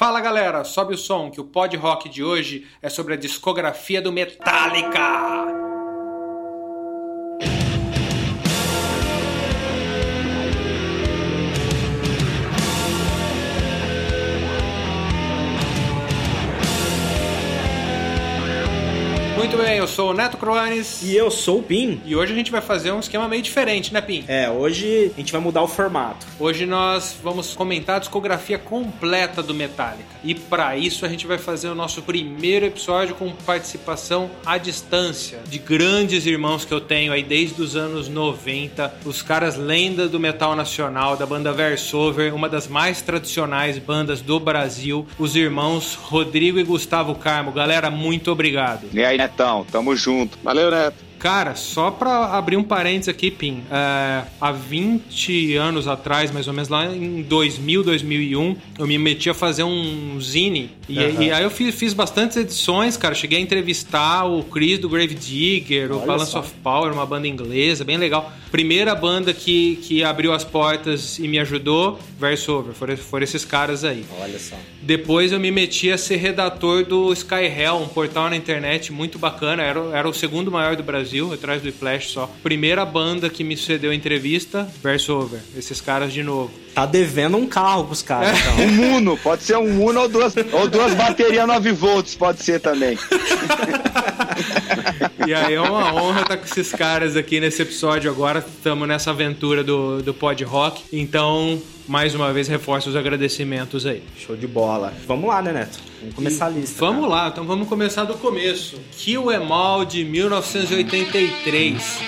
Fala galera, sobe o som que o Pod Rock de hoje é sobre a discografia do Metallica. Bem, eu sou o Neto Croanes. E eu sou o Pim. E hoje a gente vai fazer um esquema meio diferente, né, Pim? É, hoje a gente vai mudar o formato. Hoje nós vamos comentar a discografia completa do Metallica. E para isso a gente vai fazer o nosso primeiro episódio com participação à distância de grandes irmãos que eu tenho aí desde os anos 90, os caras lenda do metal nacional, da banda Versover, uma das mais tradicionais bandas do Brasil, os irmãos Rodrigo e Gustavo Carmo. Galera, muito obrigado. E aí, Netão, tamo junto. Valeu, Neto. Cara, só pra abrir um parênteses aqui, Pim, é, há 20 anos atrás, mais ou menos, lá em 2000, 2001, eu me meti a fazer um zine. E, Aham. e aí eu fiz, fiz bastantes edições, cara. Cheguei a entrevistar o Chris do Grave Digger, o Olha Balance só. of Power, uma banda inglesa, bem legal. Primeira banda que, que abriu as portas e me ajudou, Versover, foram, foram esses caras aí. Olha só. Depois eu me meti a ser redator do Sky Hell, um portal na internet muito bacana. Era, era o segundo maior do Brasil, atrás do Flash só. Primeira banda que me cedeu entrevista, Versover. Esses caras de novo. Tá devendo um carro pros caras, então. Um Uno, pode ser um Uno ou duas, ou duas baterias 9 volts, pode ser também. E aí é uma honra estar com esses caras aqui nesse episódio agora. Estamos nessa aventura do, do Pod Rock. Então, mais uma vez, reforço os agradecimentos aí. Show de bola. Vamos lá, né, Neto? Vamos começar a lista. Vamos cara. lá, então vamos começar do começo. Kill Em All de 1983.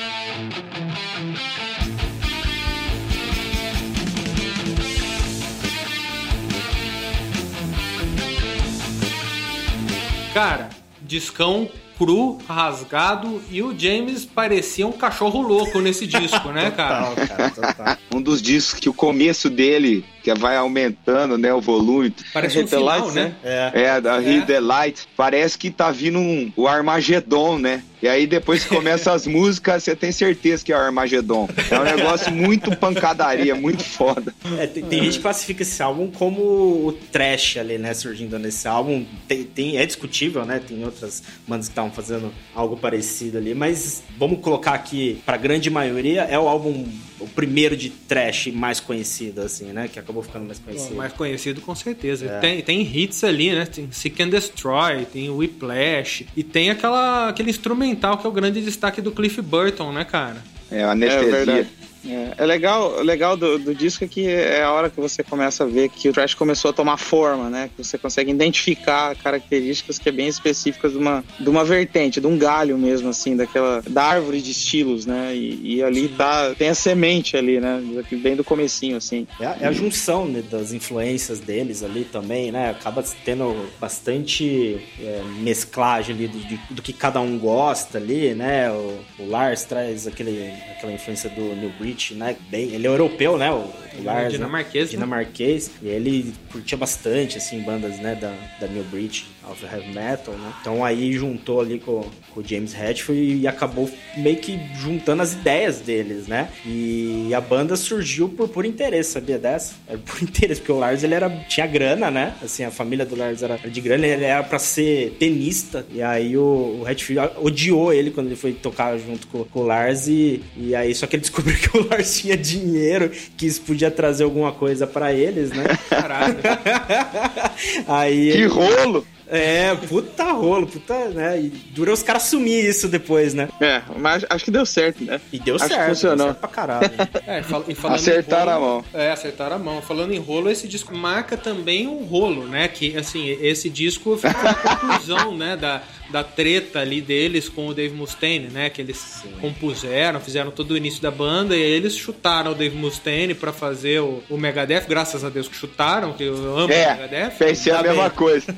Cara, discão cru, rasgado e o James parecia um cachorro louco nesse disco, né, cara? Total, cara, total. Um dos discos que o começo dele, que vai aumentando, né, o volume. Parece um the final, Lights, né? né? É. É, da Hit the Light. Parece que tá vindo um, o Armagedon, né? E aí depois que começa as músicas, você tem certeza que é o Armagedon. É um negócio muito pancadaria, muito foda. É, tem, tem gente que classifica esse álbum como o trash ali, né? Surgindo nesse álbum. Tem, tem- é discutível, né? Tem outras bandas que estavam fazendo algo parecido ali. Mas vamos colocar aqui, pra grande maioria, é o álbum, o primeiro de trash mais conhecido, assim, né? Que acabou ficando mais conhecido. Mais conhecido com certeza. É. Tem, tem hits ali, né? Tem Seek and Destroy, tem Whiplash e tem aquela, aquele instrumental que é o grande destaque do Cliff Burton, né, cara? É a É anestesia. verdade. É, é legal, legal do, do disco é que é a hora que você começa a ver que o trash começou a tomar forma, né? Que você consegue identificar características que é bem específicas de uma, de uma vertente, de um galho mesmo, assim, daquela da árvore de estilos, né? E, e ali tá tem a semente ali, né? Bem do comecinho, assim. É, a- é a junção né, das influências deles ali também, né? Acaba tendo bastante é, mesclagem ali do, do que cada um gosta ali, né? O, o Lars traz aquele, aquela influência do New Breed, né? Bem, ele é europeu, né? O, o Lars, né? dinamarquês, né? dinamarquês. E ele curtia bastante, assim, bandas, né? Da, da New Breed, of Heavy Metal, né? Então aí juntou ali com, com o James Hetfield e acabou meio que juntando as ideias deles, né? E a banda surgiu por puro interesse, sabia dessa? Era por interesse, porque o Lars ele era, tinha grana, né? Assim, a família do Lars era de grana, ele era pra ser tenista. E aí o, o Hetfield odiou ele quando ele foi tocar junto com, com o Lars. E, e aí só que ele descobriu que o Lars tinha dinheiro, que isso podia trazer alguma coisa pra eles, né? Caralho. aí Que rolo! é, puta rolo, puta, né? E durou os caras sumir isso depois, né? É, mas acho que deu certo, né? E deu Acho que certo, funcionou. deu certo pra caralho. É, e fal- e falando Acertaram em a rolo- mão. É, acertaram a mão. Falando em rolo, esse disco marca também um rolo, né? Que, assim, esse disco foi a conclusão, né? Da, da treta ali deles com o Dave Mustaine, né? Que eles compuseram, fizeram todo o início da banda e aí eles chutaram o Dave Mustaine pra fazer o, o Megadeth. Graças a Deus que chutaram, que eu amo o É, Megadeth. pensei a Tá mesma bem. coisa.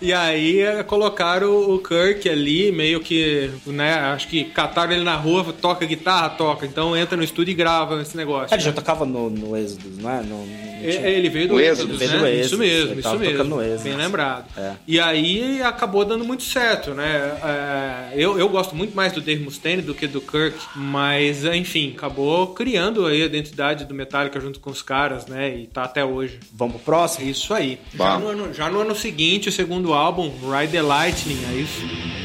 E aí é, colocaram o Kirk ali, meio que, né, acho que cataram ele na rua, toca guitarra, toca. Então entra no estúdio e grava esse negócio. Ele já tocava no, no Exodus, não é? No, no É, Ele veio do Êxodo, né? Veio do Êxodo, Isso mesmo, isso mesmo. Bem lembrado. É. E aí acabou dando muito certo, né? É, eu, eu gosto muito mais do Dave Mustaine do que do Kirk, mas enfim, acabou criando aí a identidade do Metallica junto com os caras, né? E tá até hoje. Vamos pro próximo? Isso aí. Já no, ano, já no ano seguinte, o segundo álbum, Ride the Lightning, é isso?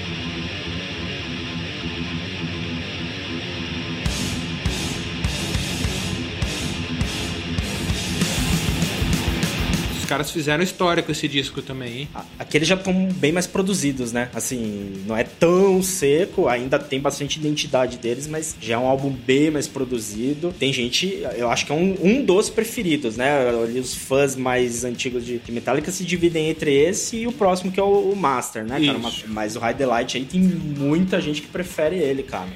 Caras fizeram história com esse disco também, hein? A- Aqueles já estão bem mais produzidos, né? Assim, não é tão seco, ainda tem bastante identidade deles, mas já é um álbum bem mais produzido. Tem gente, eu acho que é um, um dos preferidos, né? Ali os fãs mais antigos de, de Metallica se dividem entre esse e o próximo, que é o, o Master, né, cara? Isso. Mas, o High Delight aí tem muita gente que prefere ele, cara.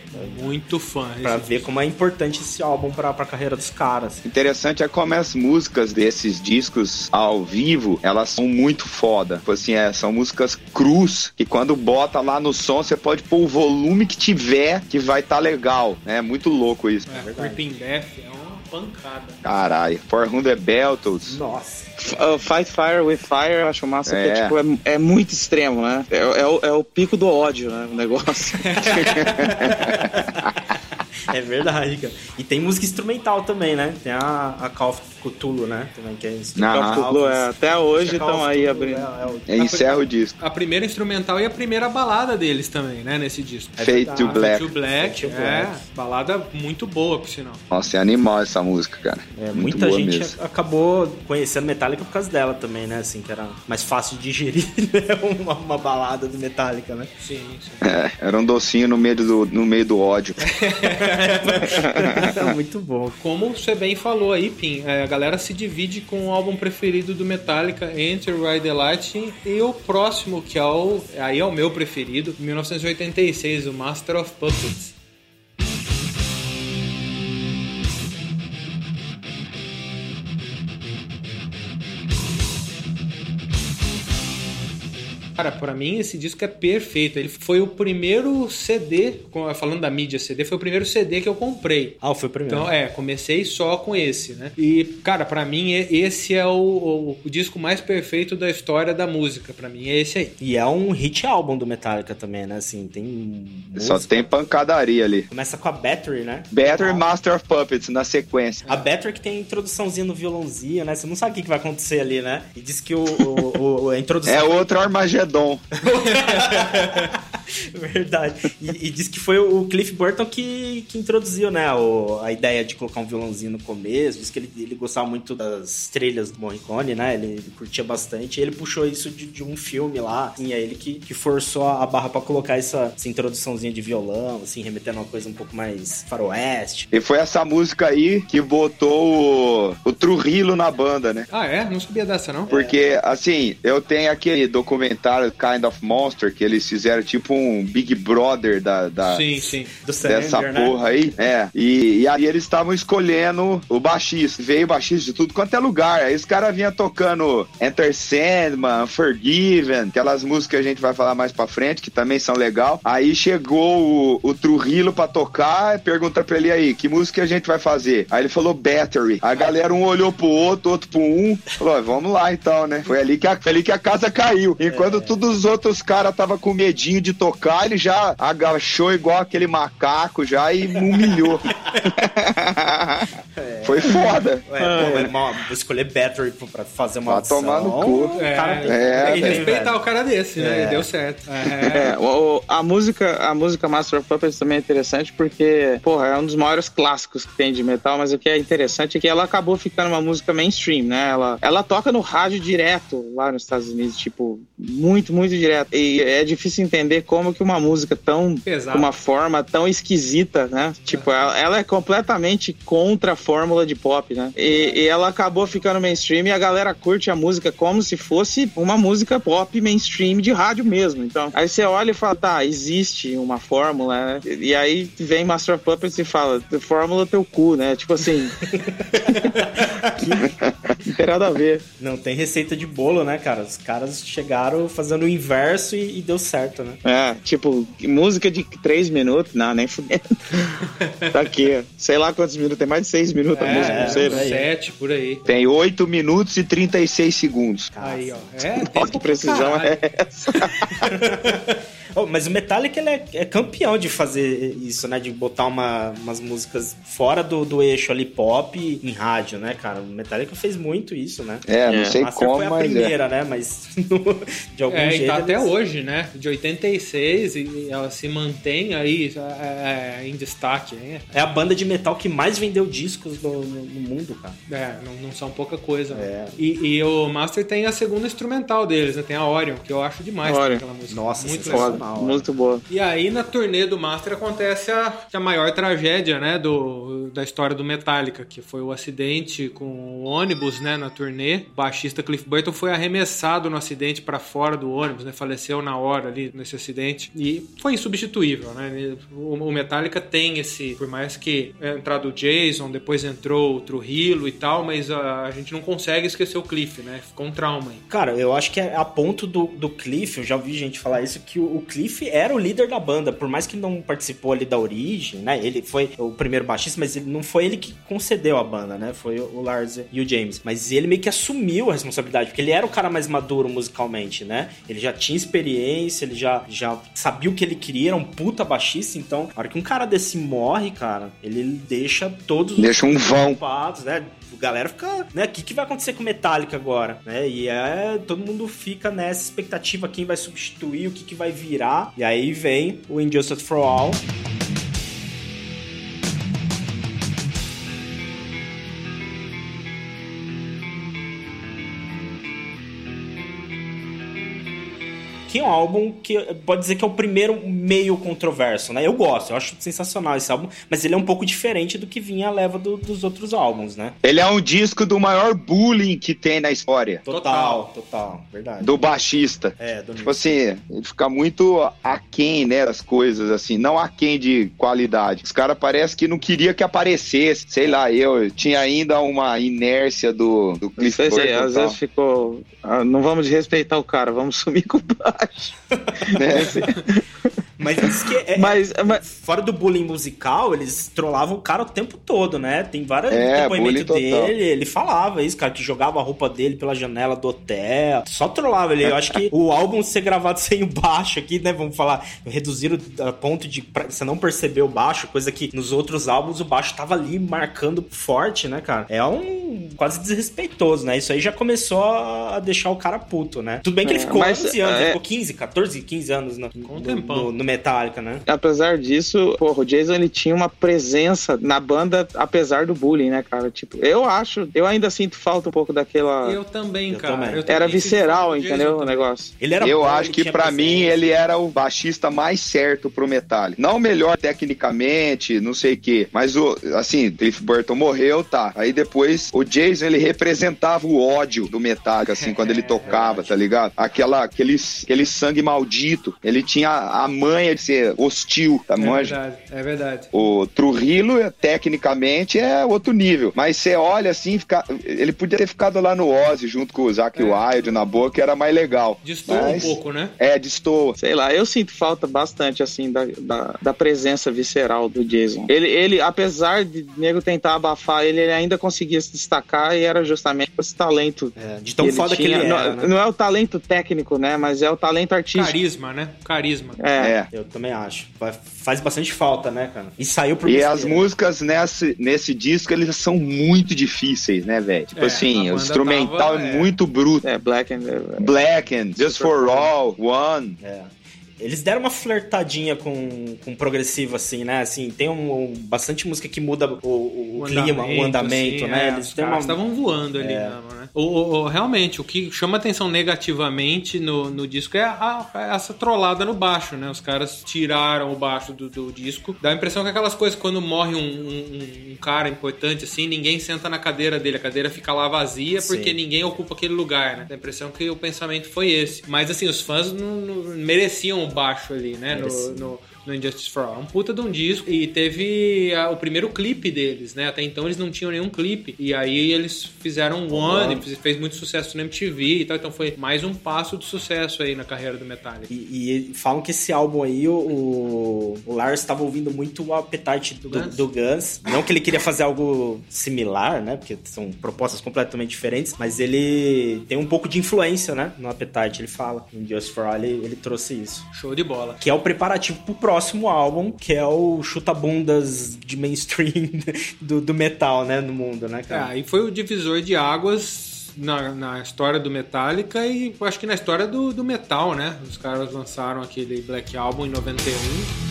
Muito fã. Pra ver como é importante esse álbum pra, pra carreira dos caras. Interessante é como as músicas desses discos ao vivo, elas são muito foda. Tipo assim, é, são músicas cruz, que quando bota lá no som, você pode pôr o volume que tiver, que vai tá legal. É muito louco isso. É. Creeping Death é uma pancada. Caralho. For the Beltles. Nossa. F- uh, Fight Fire with Fire, eu acho massa, que É. é, tipo, é, é muito extremo, né? É, é o, é o pico do ódio, né? O negócio. É verdade, cara. E tem música instrumental também, né? Tem a, a Call of Cthulhu, né? Também que é instrumental. Aham. Cthulhu, é, até hoje estão aí abrindo. É, é o- É, encerra o disco. A primeira instrumental e a primeira balada deles também, né? Nesse disco. É to Black. To Black, é, Black. balada muito boa, por sinal. Nossa, é animal essa música, cara. É, muito muita boa gente mesmo. acabou conhecendo Metallica por causa dela também, né? Assim, que era mais fácil de digerir né? uma, uma balada do Metallica, né? Sim, sim. É, era um docinho no meio do, no meio do ódio. É muito bom. Como você bem falou aí, Pim, é, a galera se divide com o álbum preferido do Metallica, Enter Ride the Lightning, e o próximo, que é o. Aí é o meu preferido, 1986, o Master of Puppets. Cara, pra mim esse disco é perfeito. Ele foi o primeiro CD, falando da mídia CD, foi o primeiro CD que eu comprei. Ah, foi o primeiro. Então, é, comecei só com esse, né? E, cara, pra mim, esse é o, o- o disco mais perfeito da história da música. Pra mim, é esse aí. E é um hit álbum do Metallica também, né? Assim, tem. Só música- tem pancadaria ali. Começa com a Battery, né? Battery Ah. Master of Puppets na sequência. A Battery que tem a introduçãozinha no violãozinho, né? Você não sabe o que vai acontecer ali, né? E diz que o, o- o- a introdução. É outro Armagedon. Redon. Verdade. E, e diz que foi o Cliff Burton que, que introduziu, né, o- a ideia de colocar um violãozinho no começo. Diz que ele, ele gostava muito das trilhas do Morricone, né? Ele, ele curtia bastante. E ele puxou isso de, de um filme lá. E é ele que, que forçou a barra pra colocar essa, essa introduçãozinha de violão, assim, remetendo a uma coisa um pouco mais faroeste. E foi essa música aí que botou o, o Trujillo na banda, né? Ah, é? Não sabia dessa, não? Porque, assim, eu tenho aquele documentário Kind of Monster, que eles fizeram tipo um Big Brother da, da- Sim, sim. Do dessa né? porra aí. É. E, e aí eles estavam escolhendo o baixista. Veio baixista de tudo quanto é lugar. Aí os caras vinham tocando Enter Sandman, Forgiven, aquelas músicas que a gente vai falar mais pra frente, que também são legal. Aí chegou o, o Trujillo pra tocar pergunta pra ele aí, que música a gente vai fazer? Aí ele falou Battery. A galera um olhou pro outro, outro pro um. Falou, "Ah, vamos lá então, né? Foi ali que a, foi ali que a casa caiu. Enquanto todos os outros caras tava com medinho de tocar, ele já agachou igual aquele macaco já e humilhou. Foi foda. Ué, pô, mas uma- vou escolher Battery pra fazer uma audição. tomar no cu. o cara tem que- É, tem que velho. respeitar o cara desse, né? É. E deu certo. É, É. o- a música, a música Master of Puppets também é interessante porque, porra, é um dos maiores clássicos que tem de metal, mas o que é interessante é que ela acabou ficando uma música mainstream, né? Ela, ela toca no rádio direto lá nos Estados Unidos, tipo, muito, muito direto. E é difícil entender como que uma música tão uma forma tão esquisita, né? Tipo, ela, ela é completamente contra a fórmula de pop, né? E, e ela acabou ficando mainstream e a galera curte a música como se fosse uma música pop mainstream de rádio mesmo. Então, aí você olha e fala, tá, existe uma fórmula, né? E, e aí vem Master of Puppets e fala, fórmula teu cu, né? Tipo assim. que, não tem nada a ver. Não tem receita de bolo, né, cara? Os caras chegaram fazendo o inverso e, e deu certo, né? É, tipo, música de três minutos, não, nem fudendo. tá aqui, sei lá quantos minutos, tem mais de seis 6 minutos a É, música, não sei, né? sete por aí. Tem 8 minutos e 36 segundos. Aí, ó. É, tempo que precisão caralho. é essa? Oh, mas o Metallica ele é, é campeão de fazer isso, né? De botar uma- umas músicas fora do, do eixo ali pop em rádio, né, cara? O Metallica fez muito isso, né? É, não É. sei Master como, foi a mas é. primeira, né? Mas de algum É, jeito. e tá até eles- hoje, né? De 86 e ela se mantém aí é, é, em destaque. né? É a banda de metal que mais vendeu discos no, no- no mundo, cara. É, não, não são pouca coisa. né? É. E, e o Master tem a segunda instrumental deles, né? Tem a Orion, que eu acho demais Orion. aquela música. Nossa, muito legal. Foda, muito boa. E aí na turnê do Master acontece a, a maior tragédia, né, do, da história do Metallica, que foi o acidente com o ônibus, né, na turnê. O baixista Cliff Burton foi arremessado no acidente para fora do ônibus, né, faleceu na hora ali nesse acidente e foi insubstituível, né? O, o Metallica tem esse, por mais que é entrado o Jason, depois entrou o Trujillo e tal, mas a, a gente não consegue esquecer o Cliff, né? Ficou um trauma aí. Cara, eu acho que é a ponto do, do Cliff, eu já ouvi gente falar isso, que o, o Cliff era o líder da banda, por mais que não participou ali da origem, né? Ele foi o primeiro baixista, mas ele, não foi ele que concedeu a banda, né? Foi o, Lars e o James. Mas ele meio que assumiu a responsabilidade, porque ele era o cara mais maduro musicalmente, né? Ele já tinha experiência, ele já, já sabia o que ele queria, era um puta baixista, então, na hora que um cara desse morre, cara, ele deixa todos os Deixa um vão. preocupados, né? A galera fica, né? O que, que vai acontecer com Metallica agora? Né? E é, todo mundo fica nessa expectativa, quem vai substituir, o que, que vai virar. E aí vem o Injustice for All. Que é um álbum que pode dizer que é o primeiro meio controverso, né? Eu gosto, eu acho sensacional esse álbum, mas ele é um pouco diferente do que vinha a leva do- dos outros álbuns, né? Ele é um disco do maior bullying que tem na história. Total, total, verdade. Do baixista. É, do Tipo assim, ele fica muito aquém, né, das coisas, assim, não aquém de qualidade. Os caras parece que não queria que aparecesse, sei lá, eu tinha ainda uma inércia do, do Cliff Burton às vezes ficou. ah, não vamos desrespeitar o cara, vamos sumir com o baixo. né? Mas isso que é, Mas, mas fora do bullying musical, eles trollavam o cara o tempo todo, né? Tem vários É, depoimentos bullying total. dele, ele falava isso, cara, que jogava a roupa dele pela janela do hotel. Só trollava ele. Eu acho que o álbum ser gravado sem o baixo aqui, né? Vamos falar, reduziram a ponto de pra- você não perceber o baixo, coisa que nos outros álbuns o baixo tava ali marcando forte, né, cara? É um quase desrespeitoso, né? Isso aí já começou a deixar o cara puto, né? Tudo bem que ele É, ficou mas, 11 anos, é- ficou 15, 14, 15 anos no, um no- tempão. no- no Metallica, né? apesar disso, porra, o Jason ele tinha uma presença na banda, apesar do bullying, né, cara? Tipo, eu acho, eu ainda sinto falta um pouco daquela. Eu também, Eu cara. também. Eu também Era visceral, entendeu? O negócio. Ele era Eu acho que presença. mim ele era o baixista mais certo pro Metallica. Não o melhor tecnicamente, não sei o quê, mas o assim, Cliff Burton morreu, tá. Aí depois o Jason ele representava o ódio do Metallica assim quando ele tocava, tá ligado? Aquela aquele, aquele sangue maldito. Ele tinha a manha de ser hostil, tá É manja? verdade, é verdade. O Trujillo, tecnicamente, é outro nível. Mas você olha assim, fica... ele podia ter ficado lá no Ozzy, junto com o Zac É. Wilde na boa, que era mais legal. Destoa Mas- um pouco, né? É, destoa. Sei lá, eu sinto falta bastante, assim, da, da, da presença visceral do Jason. Ele, ele, apesar de nego tentar abafar ele, ele ainda conseguia se destacar e era justamente esse talento. É, de tão que foda que tinha. ele não, era, né? não é o talento técnico, né? Mas é o talento artístico. Carisma, né? Carisma. É. É. Eu também acho. Vai- Faz bastante falta, né, cara? E saiu por E besteira. as músicas nesse, nesse disco, eles são muito difíceis, né, velho? Tipo É, assim, o instrumental tava, é é. muito bruto. É, Black and... Black and Just Super for. All, One. É. Eles deram uma flertadinha com, com progressivo, assim, né? Assim, tem um, um- bastante música que muda o, o- o clima, o andamento, assim, né? é, Eles uma... estavam voando ali, É. mesmo, né? O, o- realmente, o que chama atenção negativamente no, no disco é a- a- essa trollada no baixo, né? Os caras tiraram o baixo do, do disco. Dá a impressão que aquelas coisas, quando morre um, um- um cara importante, assim, ninguém senta na cadeira dele. A cadeira fica lá vazia porque Sim. ninguém ocupa aquele lugar, né? Dá a impressão que o pensamento foi esse. Mas, assim, os fãs não, não mereciam o baixo ali, né? No, Mereciam. no- no Injustice for All. É um puta de um disco. E teve a, o primeiro clipe deles, né? Até então eles não tinham nenhum clipe. E aí eles fizeram um One, e fez muito sucesso no MTV e tal. Então foi mais um passo de sucesso aí na carreira do Metallica. E, e falam que esse álbum aí, o, o Lars estava ouvindo muito o Appetite do, do, Guns? do Guns. Não que ele queria fazer algo similar, né? Porque são propostas completamente diferentes, mas ele tem um pouco de influência, né? No Appetite, ele fala. No Just for All, ele, ele trouxe isso. Show de bola. Que é o preparativo pro próximo álbum, que é o chuta-bundas de mainstream do, do metal, né? No mundo, né, cara? É, e foi o divisor de águas na, na, história do Metallica e acho que na história do, do metal, né? Os caras lançaram aquele Black Album em 91.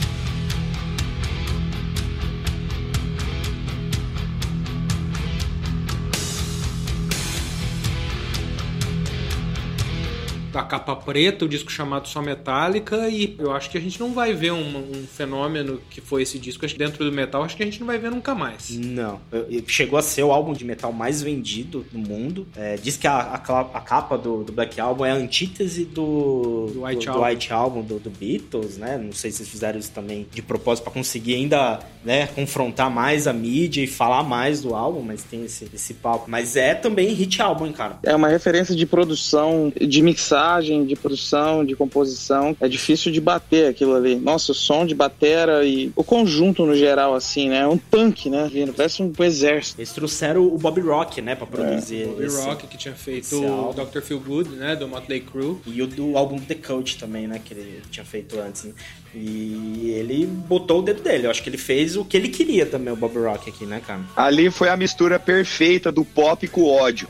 A capa preta, o disco chamado Só Metallica, e eu acho que a gente não vai ver um, um, fenômeno que foi esse disco dentro do metal, acho que a gente não vai ver nunca mais. Não. Chegou a ser o álbum de metal mais vendido no mundo. É, diz que a, a, a capa do, do, Black Album é a antítese do, do White do, Album, do, White Album do, do, Beatles, né? Não sei se eles fizeram isso também de propósito para conseguir ainda né, confrontar mais a mídia e falar mais do álbum, mas tem esse, esse palco. Mas é também hit álbum, hein, cara. É uma referência de produção, de mixar mixagem, de produção, de composição. É difícil de bater aquilo ali. Nossa, o som de batera e o conjunto no geral, assim, né? É um tanque, né? Vindo, parece um exército. Eles trouxeram o Bob Rock, né, pra produzir. É. Bobby esse, Rock, que tinha feito o Dr. Feel Good, né? Do Motley Crue. E o do álbum The Coach também, né? Que ele tinha feito antes. Né? E ele botou o dedo dele. Eu acho que ele fez o que ele queria também, o Bob Rock aqui, né, cara? Ali foi a mistura perfeita do pop com o ódio.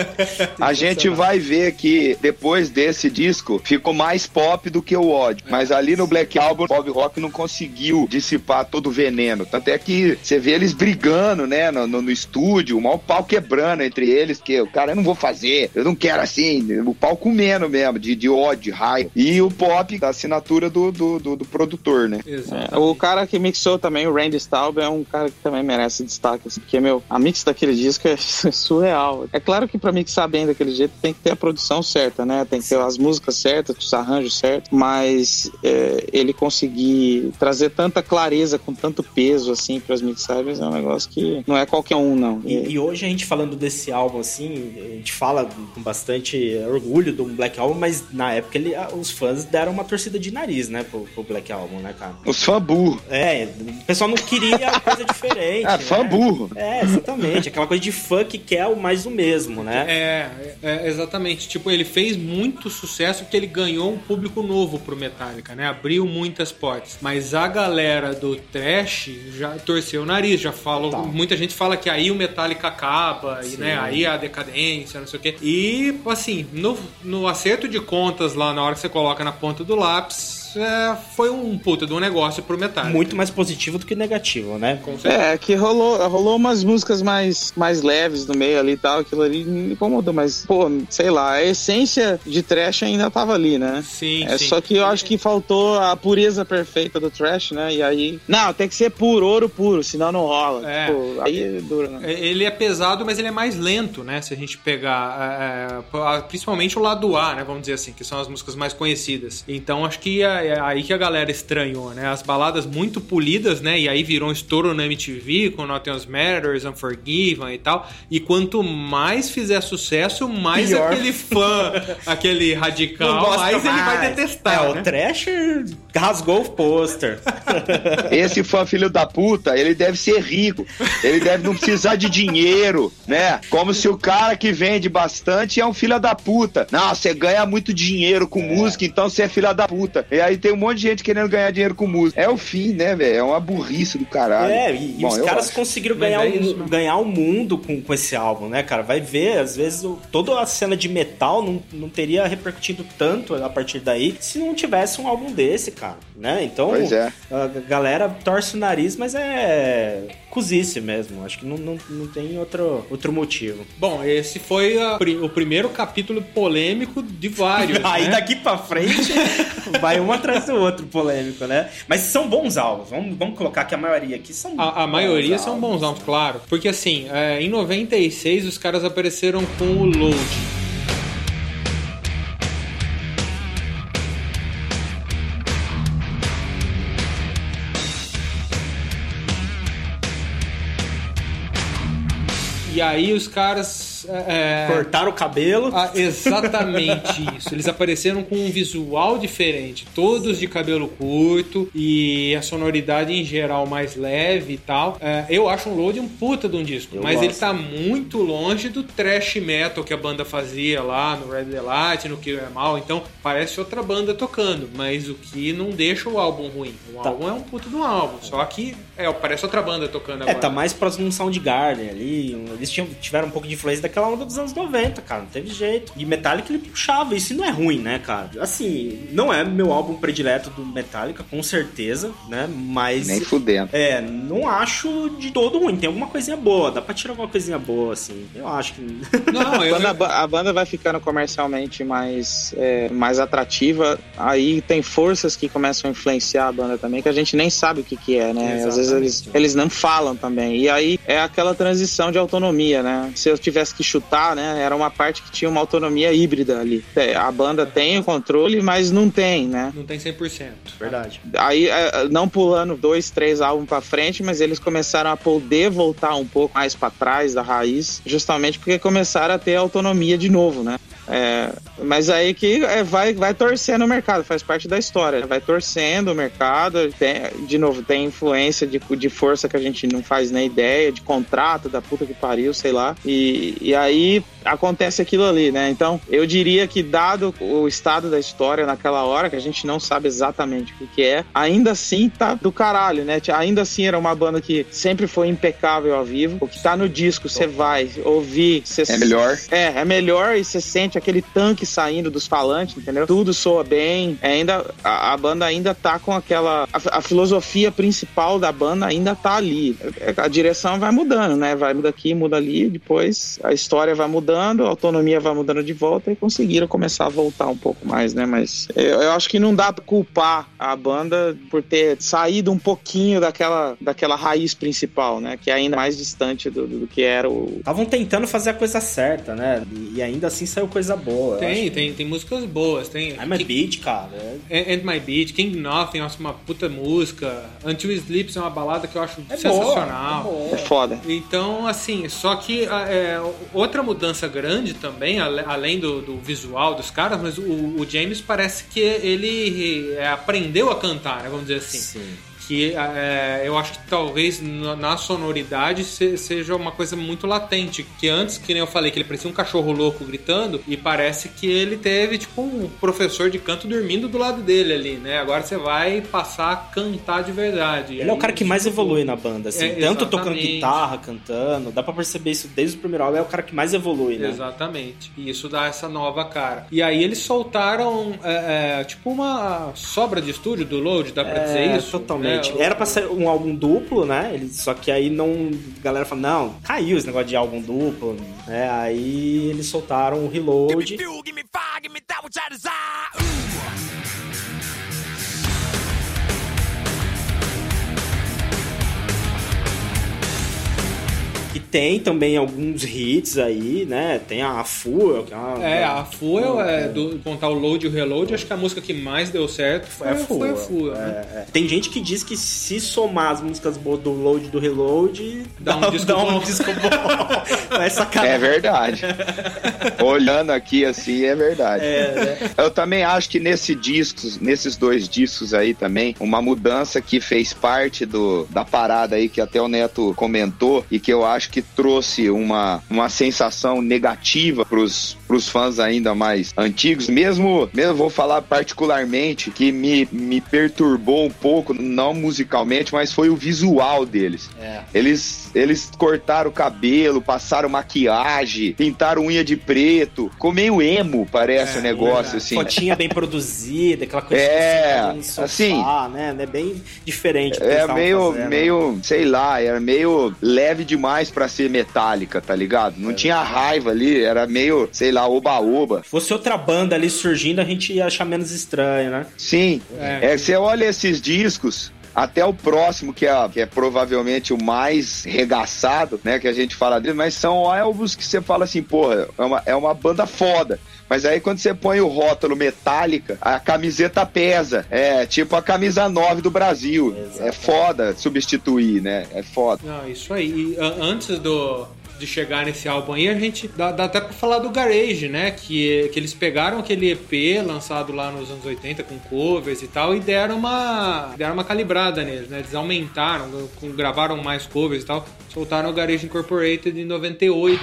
a gente vai ver que depois desse disco ficou mais pop do que o ódio. Mas ali no Black Album, Bob Rock não conseguiu dissipar todo o veneno. Tanto é que você vê eles brigando, né, no, no, no estúdio, o maior pau quebrando entre eles, que o cara, eu não vou fazer, eu não quero assim, o pau comendo mesmo, de, de ódio, de raio. E o pop, da assinatura do, do, do do, do produtor, né? É, o cara que mixou também, o Randy Staub, é um cara que também merece destaque, assim, porque, meu, a mix daquele disco é surreal. É claro que pra mixar bem daquele jeito tem que ter a produção certa, né? Tem que ter as músicas certas, os arranjos certos, mas é, ele conseguir trazer tanta clareza com tanto peso, assim, pras mixagens é um negócio que não é qualquer um, não. E, e hoje a gente falando desse álbum, assim, a gente fala com bastante orgulho do Black Album, mas na época ele, os fãs deram uma torcida de nariz, né, pro, pro Black Album, né, cara? Os fã burro. É, o pessoal não queria coisa diferente. É, fã né? burro. É, exatamente. Aquela coisa de fã que quer o mais do mesmo, né? É, é, exatamente. Tipo, ele fez muito sucesso porque ele ganhou um público novo pro Metallica, né? Abriu muitas portas. Mas a galera do trash já torceu o nariz, já falou. Tá. Muita gente fala que aí o Metallica acaba, e, né? Aí a decadência, não sei o quê. E, assim, no, no acerto de contas lá na hora que você coloca na ponta do lápis, é, foi um puta de um negócio pro Metallica. Muito mais positivo do que negativo, né? É, que rolou, rolou umas músicas mais, mais leves no meio ali e tal, aquilo ali me incomodou, mas, pô, sei lá, a essência de trash ainda tava ali, né? Sim, é, sim. Só que eu acho que faltou a pureza perfeita do trash, né? E aí, não, tem que ser puro, ouro puro, senão não rola. É. Pô, aí é duro, né? É, ele é pesado, mas ele é mais lento, né? Se a gente pegar, é, é principalmente o lado A, né? Vamos dizer assim, que são as músicas mais conhecidas. Então, acho que a, é aí que a galera estranhou, né? As baladas muito polidas, né? E aí virou um estouro no MTV com Nothing Matters, Unforgiven e tal. E quanto mais fizer sucesso, mais Pior. aquele fã, aquele radical, mais, mais, ele vai detestar. É, né? o Trash rasgou o pôster. Esse fã filho da puta, ele deve ser rico. Ele deve não precisar de dinheiro, né? Como se o cara que vende bastante é um filho da puta. Não, você ganha muito dinheiro com é. música, então você é filho da puta. E aí tem um monte de gente querendo ganhar dinheiro com música. É o fim, né, velho? É uma burrice do caralho. É, e, Bom, e os caras acho. conseguiram ganhar, é isso, o, ganhar o mundo com, com esse álbum, né, cara? Vai ver, às vezes, o, toda a cena de metal não, não teria repercutido tanto a partir daí se não tivesse um álbum desse, cara, né? Então, é. a galera torce o nariz, mas é cozice mesmo. Acho que não, não, não tem outro, outro motivo. Bom, esse foi a, o primeiro capítulo polêmico de vários. Aí né? daqui pra frente vai um atrás do outro polêmico, né? Mas são bons álbuns. Vamos, vamos colocar que a maioria aqui são A, a maioria álbuns, são bons álbuns, né? claro. Porque assim, é, em 96 os caras apareceram com o Load. E aí os caras. É, Cortaram o cabelo. ah, exatamente isso. Eles apareceram com um visual diferente, todos de cabelo curto e a sonoridade em geral mais leve e tal. É, eu acho um load um puta de um disco, Eu mas gosto. ele tá muito longe do thrash metal que a banda fazia lá no Red Delight, no Kill Em All. Então parece outra banda tocando, mas o que não deixa o álbum ruim. O Tá. álbum é um puta de um álbum, só que é, parece outra banda tocando É, agora. tá mais próximo de um Soundgarden ali. Eles tinham, tiveram um pouco de influência daquela onda dos anos 90, cara. Não teve jeito. E Metallica ele puxava. Isso não é ruim, né, cara? Assim, não é meu álbum predileto do Metallica, com certeza, né? Mas. Nem fudendo. É, não acho de todo ruim. Tem alguma coisinha boa. Dá pra tirar alguma coisinha boa, assim. Eu acho que. Não, eu, Quando a, ba- a banda vai ficando comercialmente mais, é, mais atrativa, aí tem forças que começam a influenciar a banda também, que a gente nem sabe o que, que é, né? Às vezes eles, Exatamente. eles não falam também. E aí é aquela transição de autonomia, né? Se eu tivesse que chutar, né? Era uma parte que tinha uma autonomia híbrida ali. É, A banda tem o controle, mas não tem, né? não tem 100%. Verdade. Aí, é, não pulando dois, três álbuns pra frente, mas eles começaram a poder voltar um pouco mais pra trás da raiz, justamente porque começaram a ter autonomia de novo, né? É, mas aí que é, vai, vai torcendo o mercado, faz parte da história. né? Vai torcendo o mercado, tem- de novo, tem influência de, de força que a gente não faz nem ideia, de contrato da puta que pariu, sei lá. E, e aí acontece aquilo ali, né? Então, eu diria que, dado o estado da história naquela hora, que a gente não sabe exatamente o que, é, ainda assim tá do caralho, né? Ainda assim era uma banda que sempre foi impecável ao vivo. O que tá no disco, você vai ouvir, você É melhor. é, é melhor e você sente aquele tanque saindo dos falantes, entendeu? Tudo soa bem. É ainda a, a banda ainda tá com aquela a, a filosofia principal da banda ainda tá ali. É, A direção vai mudando, né? Vai muda aqui, muda ali, depois a história vai mudando, a autonomia vai mudando de volta e conseguiram começar a voltar um pouco mais, né? Mas eu, eu acho que não dá pra culpar a banda por ter saído um pouquinho daquela daquela raiz principal, né? Que é ainda mais distante do, do que era o Estavam tentando fazer a coisa certa, né? E ainda assim saiu coisa boa. Tem, acho. tem, tem músicas boas. Tem I'm a Beat, cara. é- And My Beat, King Nothing, eu acho uma puta música. Until Sleeps é uma balada que eu acho É sensacional. boa, é é boa. foda. Então, assim, só que a- é, outra mudança grande também, além do, do visual dos caras, mas o, o James parece que ele é, aprendeu a cantar, né, vamos dizer assim. Sim. Que é, eu acho que talvez na, sonoridade se- seja uma coisa muito latente. Que antes, que nem eu falei, que ele parecia um cachorro louco gritando, e parece que ele teve, tipo, um professor de canto dormindo do lado dele ali, né? Agora você vai passar a cantar de verdade. Ele é o cara que mais evolui na banda, assim. É, tanto tocando guitarra, cantando. Dá pra perceber isso desde o primeiro álbum. É o cara que mais evolui, né? Exatamente. E isso dá essa nova cara. E aí eles soltaram, é, é, tipo, uma sobra de estúdio do Load, dá pra dizer É, isso? totalmente. né? Era pra ser um álbum duplo, né? Ele, só que aí não. A galera falou, não, caiu esse negócio de álbum duplo. Né? Aí eles soltaram o Reload. fuel, give me fire, give me that which I desire. Ooh. Tem também alguns hits aí, né? Tem a Fuel, que é uma. É, a Fuel, é, do, contar o Load e o Reload, acho que a música que mais deu certo foi, É a Fuel. Foi a Fuel né? É, é. Tem gente que diz que se somar as músicas boas do Load e do Reload, Dá um disco bom. disco bom. é sacanagem. É verdade. Olhando aqui assim, é verdade. É, Eu também acho que nesse discos, nesses dois discos aí também, uma mudança que fez parte do, da parada aí que até o Neto comentou e que eu acho que trouxe uma, uma sensação negativa pros, pros fãs ainda mais antigos, mesmo, mesmo vou falar particularmente que me, me perturbou um pouco, não musicalmente, mas foi o visual deles. É. Eles, eles cortaram o cabelo, passaram maquiagem, pintaram unha de preto. Ficou meio emo, parece o negócio, assim. Fotinha bem produzida, aquela coisa É, que você assim, né? É bem diferente. que É meio, fazendo. meio, sei lá, era meio leve demais pra ser metálica, tá ligado? É. Não tinha raiva ali, era meio, sei lá, oba-oba. Se fosse outra banda ali surgindo, a gente ia achar menos estranho, né? Sim, É. é, você olha esses discos, até o próximo, que é, que é provavelmente o mais regaçado, né, que a gente fala dele, mas são álbuns que você fala assim, porra, é uma, é uma banda foda. Mas aí quando você põe o rótulo metálica, a camiseta pesa. É tipo a camisa 9 do Brasil. É Exatamente. foda substituir, né? É foda. Não, isso aí. E, antes do, de chegar nesse álbum aí, a gente dá, dá até pra falar do Garage, né? Que, que eles pegaram aquele EP lançado lá nos anos 80 com covers e tal e deram uma, deram uma calibrada neles, né? Eles aumentaram, gravaram mais covers e tal, soltaram o Garage Incorporated em 98.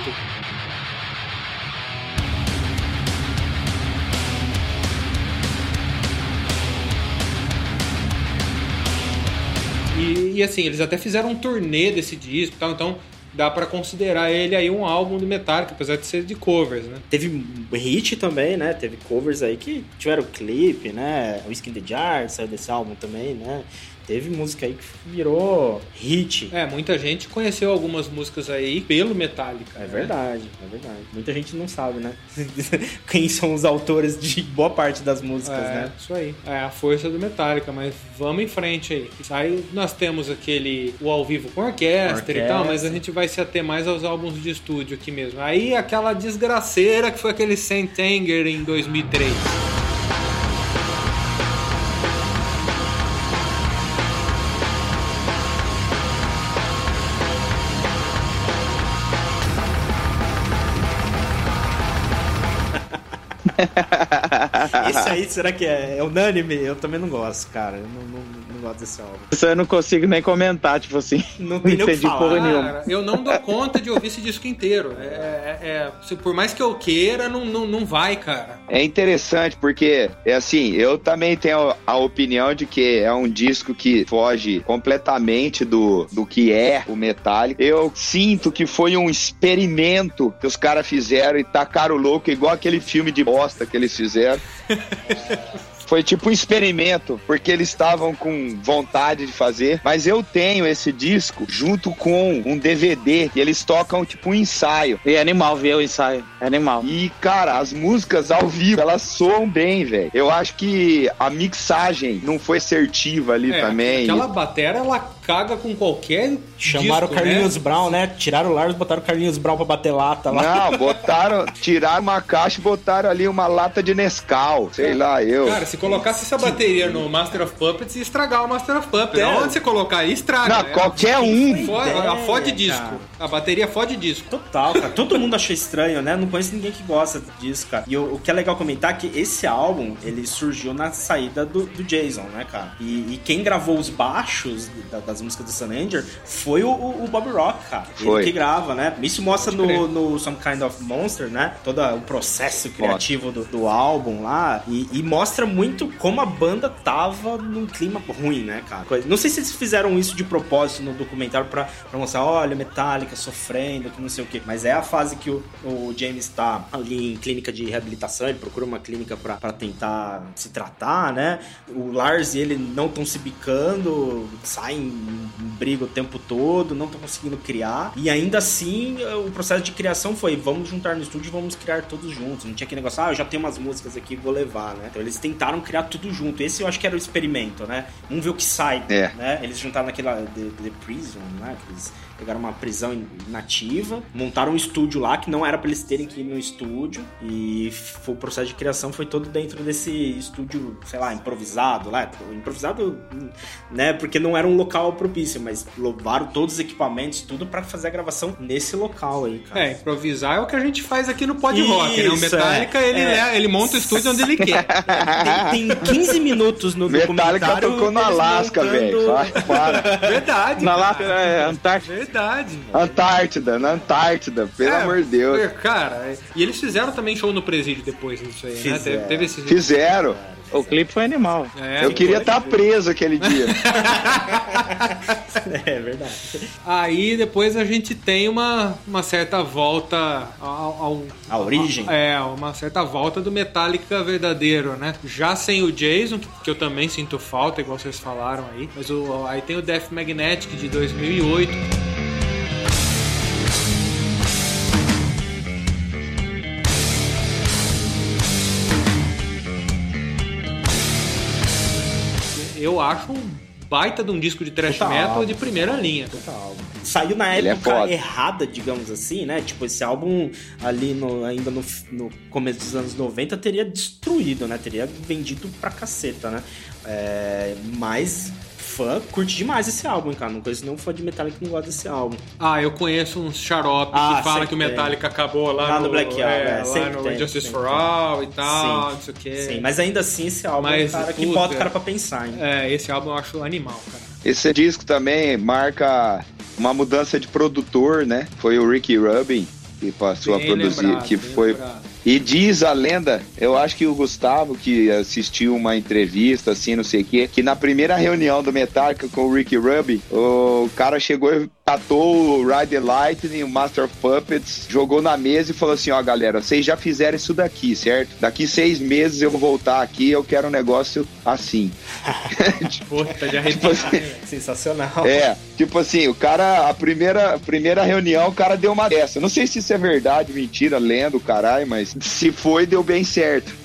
E, e, assim, eles até fizeram um turnê desse disco e tal, então dá pra considerar ele aí um álbum do Metallica, apesar de ser de covers, né? Teve hit também, né? Teve covers aí que tiveram clipe, né? Whiskey in the Jar saiu desse álbum também, né? Teve música aí que virou hit. É, muita gente conheceu algumas músicas aí pelo Metallica. É né? verdade, é verdade. Muita gente não sabe, né? Quem são os autores de boa parte das músicas, É, né? isso aí. É a força do Metallica, mas vamos em frente aí. Aí nós temos aquele o ao vivo com orquestra, e tal, Orquestra. mas a gente vai se ater mais aos álbuns de estúdio aqui mesmo. Aí aquela desgraceira que foi aquele Saint Anger em 2003. Esse aí, será que é, é unânime? Eu também não gosto, cara. Eu não- não gosto desse álbum. Isso eu não consigo nem comentar, tipo assim. Não tem nem o que entendi porra nenhuma. Cara, eu não dou conta de ouvir esse disco inteiro. É, é- é- se- por mais que eu queira, não, não, não vai, cara. É interessante porque, é assim, eu também tenho a opinião de que é um disco que foge completamente do, do que é o Metallica. Eu sinto que foi um experimento que os caras fizeram e tacaram o louco, igual aquele filme de bosta que eles fizeram. Foi tipo um experimento, porque eles estavam com vontade de fazer. Mas eu tenho esse disco junto com um DVD e eles tocam tipo um ensaio. E é animal ver o ensaio. É animal. E, cara, as músicas ao vivo, elas soam bem, velho. Eu acho que a mixagem não foi assertiva ali É, também. Aquela batera, ela caga com qualquer Chamaram o disco, Carlinhos né? Brown, né? Tiraram o Lars, botaram o Carlinhos Brown pra bater lata lá. Não, botaram, tiraram uma caixa e botaram ali uma lata de Nescau. Sei lá, eu. Cara, se colocasse essa bateria no Master of Puppets, ia estragar o Master of Puppets. É. Onde você colocar aí, estraga. Não, né? qualquer um. Fode- ideia, a fode disco. cara. A bateria fode disco. Total, cara. Todo mundo achou estranho, né? Não conheço ninguém que gosta disso, cara. E o, o que é legal comentar é que esse álbum, ele surgiu na saída do, do Jason, né, cara? E, e quem gravou os baixos da- das músicas do Sun Anger foi o, o- Bob Rock, cara. Foi. Ele que grava, né? Isso mostra no, no Some Kind of Monster, né? Todo o processo criativo do, do álbum lá. E, e mostra muito como a banda tava num clima ruim, né, cara? Não sei se eles fizeram isso de propósito no documentário pra, pra mostrar, olha, Metallica sofrendo, que não sei o quê. Mas é a fase que o, o James tá ali em clínica de reabilitação, ele procura uma clínica pra, pra tentar se tratar, né? O Lars e ele não estão se bicando, saem em briga o tempo todo, não estão conseguindo criar. E ainda assim, o processo de criação foi: vamos juntar no estúdio e vamos criar todos juntos. Não tinha aquele negócio, ah, eu já tenho umas músicas aqui, vou levar, né? Então eles tentaram criar tudo junto. Esse eu acho que era o experimento, né? Vamos ver o que sai, É. né? Eles juntaram naquela The, The Prison, né? Que eles pegaram uma prisão nativa, montaram um estúdio lá que não era pra eles terem que ir no estúdio e foi, o processo de criação foi todo dentro desse estúdio, sei lá, improvisado lá, improvisado, né? Porque não era um local propício, mas levaram todos os equipamentos, tudo pra fazer a gravação nesse local aí, cara. É, improvisar é o que a gente faz aqui no Pod Rock, né? O Isso, Metallica, é. ele, É. né, ele monta o estúdio onde ele quer. Tem, tem 15 minutos no Metallica documentário. tocou no Alasca, montando- velho. Vai, Para. Verdade. Na cara. é, Antártida. Verdade. Antártida, na Antártida, pelo É, amor de Deus. é, Cara, é- e eles fizeram também show no presídio depois disso aí, né? Fizeram. Teve, teve esse... Fizeram. O clipe foi animal. É, Eu queria estar preso aquele dia. É verdade. Aí depois a gente tem uma, uma certa volta ao, ao- A origem. É, uma certa volta do Metallica verdadeiro, né? Já sem o Jason, que, que eu também sinto falta, igual vocês falaram aí. Mas o, aí tem o Death Magnetic de 2008. Eu acho um baita de um disco de thrash Total. metal de primeira linha. Total. Saiu na é época foda. errada, digamos assim, né? Tipo, esse álbum ali no, ainda no, no começo dos anos 90 teria destruído, né? Teria vendido pra caceta, né? É, mas fã curte demais esse álbum, cara. Não conheço nenhum fã de Metallica que não gosta desse álbum. Ah, eu conheço uns xarope Ah, que fala que o tem. Metallica acabou lá, Lá no Black Album, é, é, lá no tem, Justice for tem. All e tal, Sim. não sei o quê. Sim, mas ainda assim esse álbum é um Mas, cara que puta, bota o cara pra pensar, hein? É, esse álbum eu acho animal, cara. Esse disco também marca uma mudança de produtor, né? Foi o Ricky Rubin que passou Bem a produzir, lembrado, que foi lembrado. E diz a lenda, eu acho que o Gustavo, que assistiu uma entrevista, assim, não sei o quê, que na primeira reunião do Metallica com o Ricky Rubin, o cara chegou e catou o Ride the Lightning, o Master of Puppets, jogou na mesa e falou assim, ó, galera, vocês já fizeram isso daqui, certo? Daqui seis meses eu vou voltar aqui, eu quero um negócio assim. Puta, de arrepiar. assim? Sensacional. É, tipo assim, o cara, a primeira, a primeira reunião, o cara deu uma dessa. Não sei se isso é verdade, mentira, lendo, caralho, mas se foi, deu bem certo.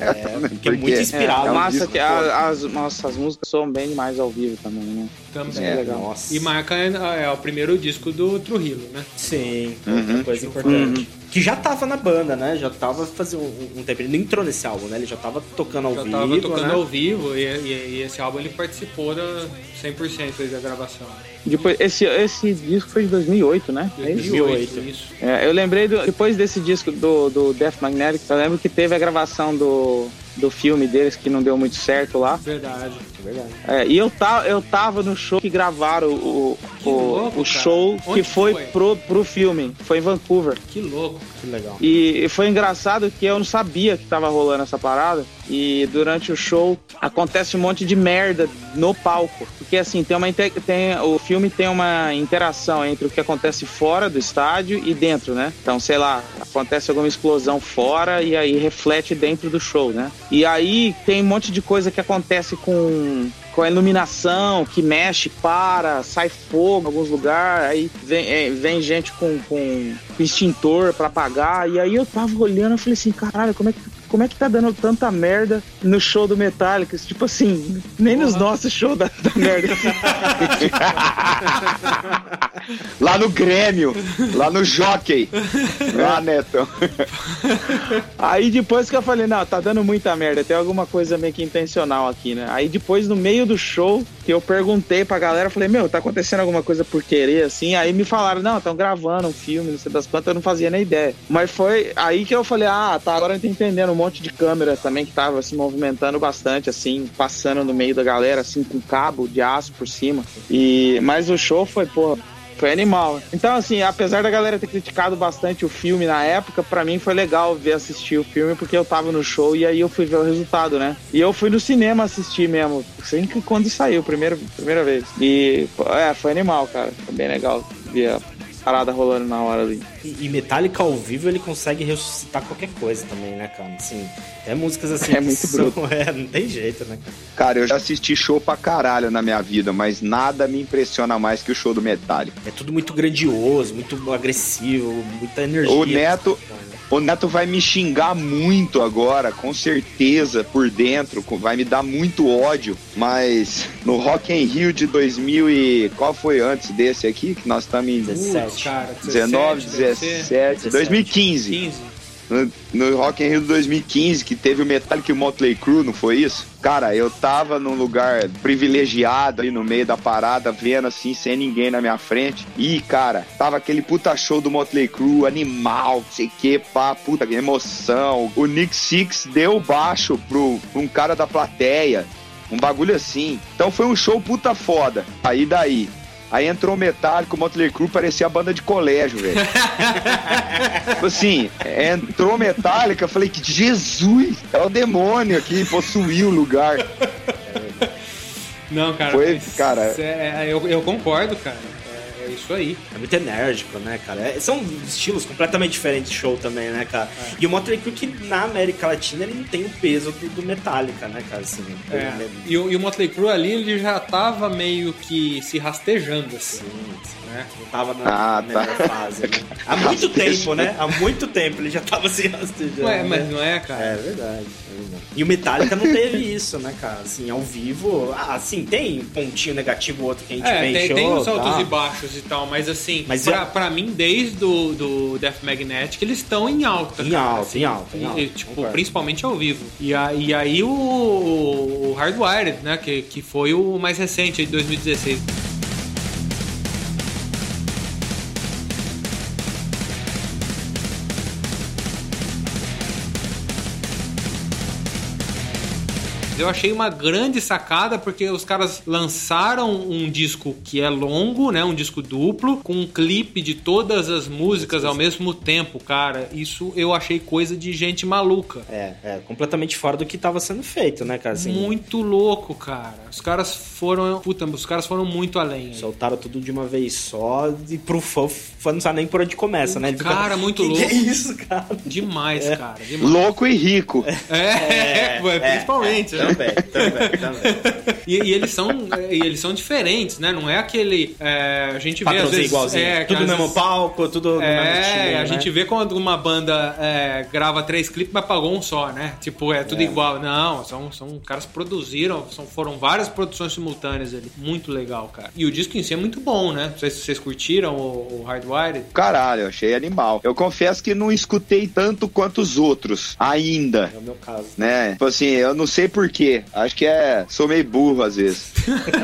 É, porque é muito inspirado. É, um massa que a- as, nossa, as músicas soam bem demais ao vivo também, né? Também. É, legal. Nossa. E marca é, é o primeiro disco do Trujillo, né? Sim, Uhum. coisa importante. Que já tava na banda, né? Já tava fazendo um, um tempo. Ele não entrou nesse álbum, né? Ele já tava tocando ao Já vivo. tava tocando né? ao vivo e, e- e esse álbum ele participou da 100% aí da gravação. Depois, esse, esse disco foi de 2008, né? É isso? 2008, isso. É, eu lembrei, do- depois desse disco do, do Death Magnetic, eu lembro que teve a gravação do, do filme deles, que não deu muito certo lá. Verdade. Verdade. É, e eu, ta, eu tava no show que gravaram o, Que o, louco, o show Onde que foi, foi? Pro, pro filme. Foi em Vancouver. Que louco. Que legal. E foi engraçado que eu não sabia que tava rolando essa parada. E durante o show acontece um monte de merda no palco. Porque assim, tem uma tem o filme tem uma interação entre o que acontece fora do estádio e dentro, né? Então, sei lá, acontece alguma explosão fora e aí reflete dentro do show, né? E aí tem um monte de coisa que acontece com com a iluminação que mexe, para, sai fogo em alguns lugares, aí vem, é, vem gente com, com extintor pra apagar, e aí eu tava olhando e falei assim, caralho, como é que como é que tá dando tanta merda no show do Metallica? Tipo assim, nem nos Porra. nossos shows da, da merda. Lá no Grêmio, lá no Jockey, lá, Neto. Aí depois que eu falei, não, tá dando muita merda, tem alguma coisa meio que intencional aqui, né? Aí depois, no meio do show, que eu perguntei pra galera, falei, meu, tá acontecendo alguma coisa por querer, assim? Aí me falaram, não, estão gravando um filme, não sei das quantas, eu não fazia nem ideia. Mas foi aí que eu falei, ah, tá, agora eu tô entendendo, um monte de câmera também que tava se movimentando bastante, assim, passando no meio da galera, assim, com cabo de aço por cima. E, mas o show foi, porra, foi animal. Então, assim, apesar da galera ter criticado bastante o filme na época, pra mim foi legal ver assistir o filme porque eu tava no show e aí eu fui ver o resultado, né? E eu fui no cinema assistir mesmo, assim quando saiu, primeira, primeira vez. E, é, foi animal, cara. Foi bem legal ver a parada rolando na hora ali. E, Metallica ao vivo ele consegue ressuscitar qualquer coisa também, né, cara? Assim, é músicas assim. É que muito são- bruto. É, não tem jeito, né, cara? Cara, eu já assisti show pra caralho na minha vida, mas nada me impressiona mais que o show do Metallica. É tudo muito grandioso, muito agressivo, muita energia. O Neto- O Neto vai me xingar muito agora, com certeza, por dentro, vai me dar muito ódio, mas no Rock in Rio de 2000 e... Qual foi antes desse aqui? Que nós estamos em 17. Putz, cara, 19, 17, 17, 2015. 15. No, no Rock in Rio de 2015, que teve o Metallica e o Motley Crue, não foi isso? Cara, eu tava num lugar privilegiado ali no meio da parada, vendo assim, sem ninguém na minha frente. E, cara, tava aquele puta show do Motley Crue, animal, não sei o que, pá, puta que emoção. O Nick Six deu baixo pro, pra um cara da plateia. Um bagulho assim. Então foi um show puta foda. Aí daí. Aí entrou o Metallica, o Motley Crue parecia a banda de colégio, velho. Tipo assim, entrou Metallica, eu falei que Jesus, é o demônio aqui, possuiu o lugar. Não, cara. Foi, cara. é- eu, eu concordo, cara. É, é isso aí. É muito enérgico, né, cara? É- são estilos completamente diferentes de show também, né, cara? E o Motley Crue que na América Latina ele não tem o peso do, do Metallica, né, cara? Assim, É. ele- E, o, e o Motley Crue ali, ele já tava meio que se rastejando, assim. Né? não tava na, Ah, melhor tá. fase, né? Há muito tempo, né? Há muito tempo ele já tava se rastejando. Ué, né? mas não é, cara? É verdade, é verdade. E o Metallica não teve isso, né, cara? Assim, ao vivo. Ah, sim, tem pontinho negativo, outro que a gente É, tem, show, tem os altos tá? e baixos e tal, mas assim, Mas pra, é- pra mim, desde do, do Death Magnetic, eles estão em alta. Em cara, alta, assim. em alta, em E, alta, tipo, concordo. principalmente ao vivo. E, a- e aí o, o Hardwired, né? Que, que foi o mais recente, de 2016. Eu achei uma grande sacada porque os caras lançaram um disco que é longo, né? Um disco duplo, com um clipe de todas as músicas ao mesmo tempo, cara. Isso eu achei coisa de gente maluca. É, é completamente fora do que tava sendo feito, né, cara? Assim, Muito louco, cara. Os caras foram. Puta, os caras foram muito além. Soltaram tudo de uma vez só e pro fã, o fã não sabe nem por onde começa, né? Ele fica, Cara, muito que louco. Que é isso, cara? Demais, cara. Demais. Louco e rico. É, principalmente, né? Também, também, também. E, e eles são e eles são diferentes, né? Não é aquele é, a gente vê às vezes igualzinho. é, tudo no mesmo vezes- palco, tudo no mesmo É, estilo, a né? gente vê quando uma banda é, grava três clipes, mas pagou um só, né? Tipo, é tudo igual. Não, são, são caras que produziram, são, foram várias produções simultâneas ali. Muito legal, cara. E o disco em si é muito bom, né? Não sei se vocês curtiram o, o Hardwired. Caralho, eu achei animal. Eu confesso que não escutei tanto quanto os outros ainda. É o meu caso. Né? Tipo assim, eu não sei porquê. Acho que é. Sou meio burro às vezes.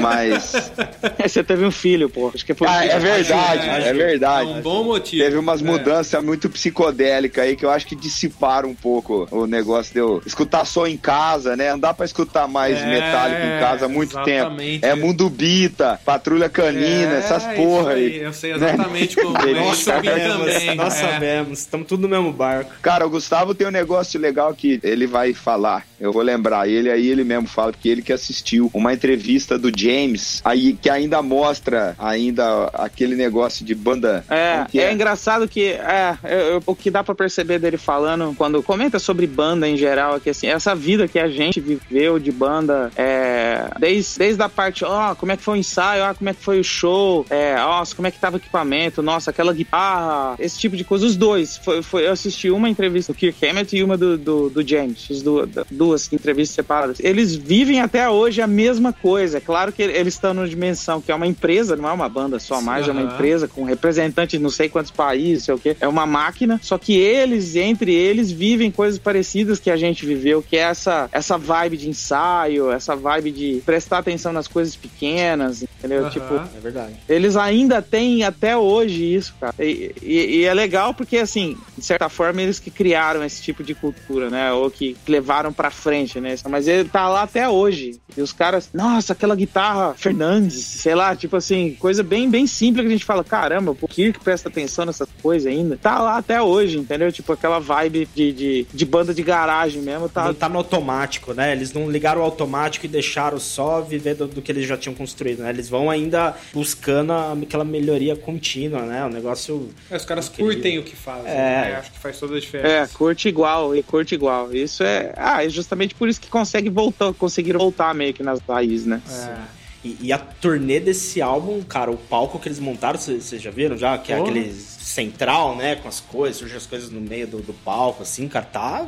Mas. Você teve um filho, pô. Acho que foi Ah, é verdade, É, é verdade. É um bom motivo. Teve umas É. mudanças muito psicodélicas aí que eu acho que dissiparam um pouco o negócio de eu escutar só em casa, né? Não dá pra escutar mais É, metálico em casa há muito exatamente. tempo. É Mundo Bita, Patrulha Canina, É, essas porra aí. Eu sei exatamente como é. Nós sabemos, também. nós é. sabemos, estamos tudo no mesmo barco. Cara, o Gustavo tem um negócio legal que ele vai falar. Eu vou lembrar ele aí, ele mesmo fala, porque ele que assistiu uma entrevista do James, aí que ainda mostra ainda aquele negócio de banda. É, que é, engraçado que é, eu- o que dá pra perceber dele falando quando comenta sobre banda em geral é que assim, essa vida que a gente viveu de banda, é, desde, desde a parte, ó, como é que foi o ensaio, ó, como é que foi o show, é, nossa, como é que tava o equipamento, nossa, aquela guitarra, esse tipo de coisa, os dois. Foi, foi- eu assisti uma entrevista do Kirk Hammett e uma do, do, do James, fiz du- duas entrevistas separadas. Eles vivem até hoje a mesma coisa. É claro que eles estão numa dimensão que é uma empresa, não é uma banda só mais, é uma empresa com representantes de não sei quantos países, sei o quê. É uma máquina, só que eles, entre eles, vivem coisas parecidas que a gente viveu, que é essa, essa vibe de ensaio, essa vibe de prestar atenção nas coisas pequenas, entendeu? Tipo, É verdade. eles ainda têm até hoje isso, cara. E, e- e é legal porque, assim, de certa forma, eles que criaram esse tipo de cultura, né? Ou que levaram pra frente, né? Mas ele tá lá até hoje. E os caras, nossa, aquela guitarra Fernandes, sei lá, tipo assim, coisa bem, bem simples que a gente fala, caramba, o Kirk presta atenção nessas coisas ainda. Tá lá até hoje, entendeu? Tipo aquela vibe de, de, de banda de garagem mesmo, tá. Não tá no automático, né? Eles não ligaram o automático e deixaram só viver do, do que eles já tinham construído, né? Eles vão ainda buscando a- aquela melhoria contínua, né? O negócio. É, Os caras Incrível. curtem o que fazem. É. né? Acho que faz toda a É, diferença. curte igual, e curte igual. Isso é. Ah, é justamente por isso que consegue voltar, conseguiram voltar meio que nas raízes, né? É. E, e a turnê desse álbum, cara, o palco que eles montaram, vocês já viram já? Que é Porra. aquele central, né? Com as coisas, surgem as coisas no meio do, do palco, assim, cara, tá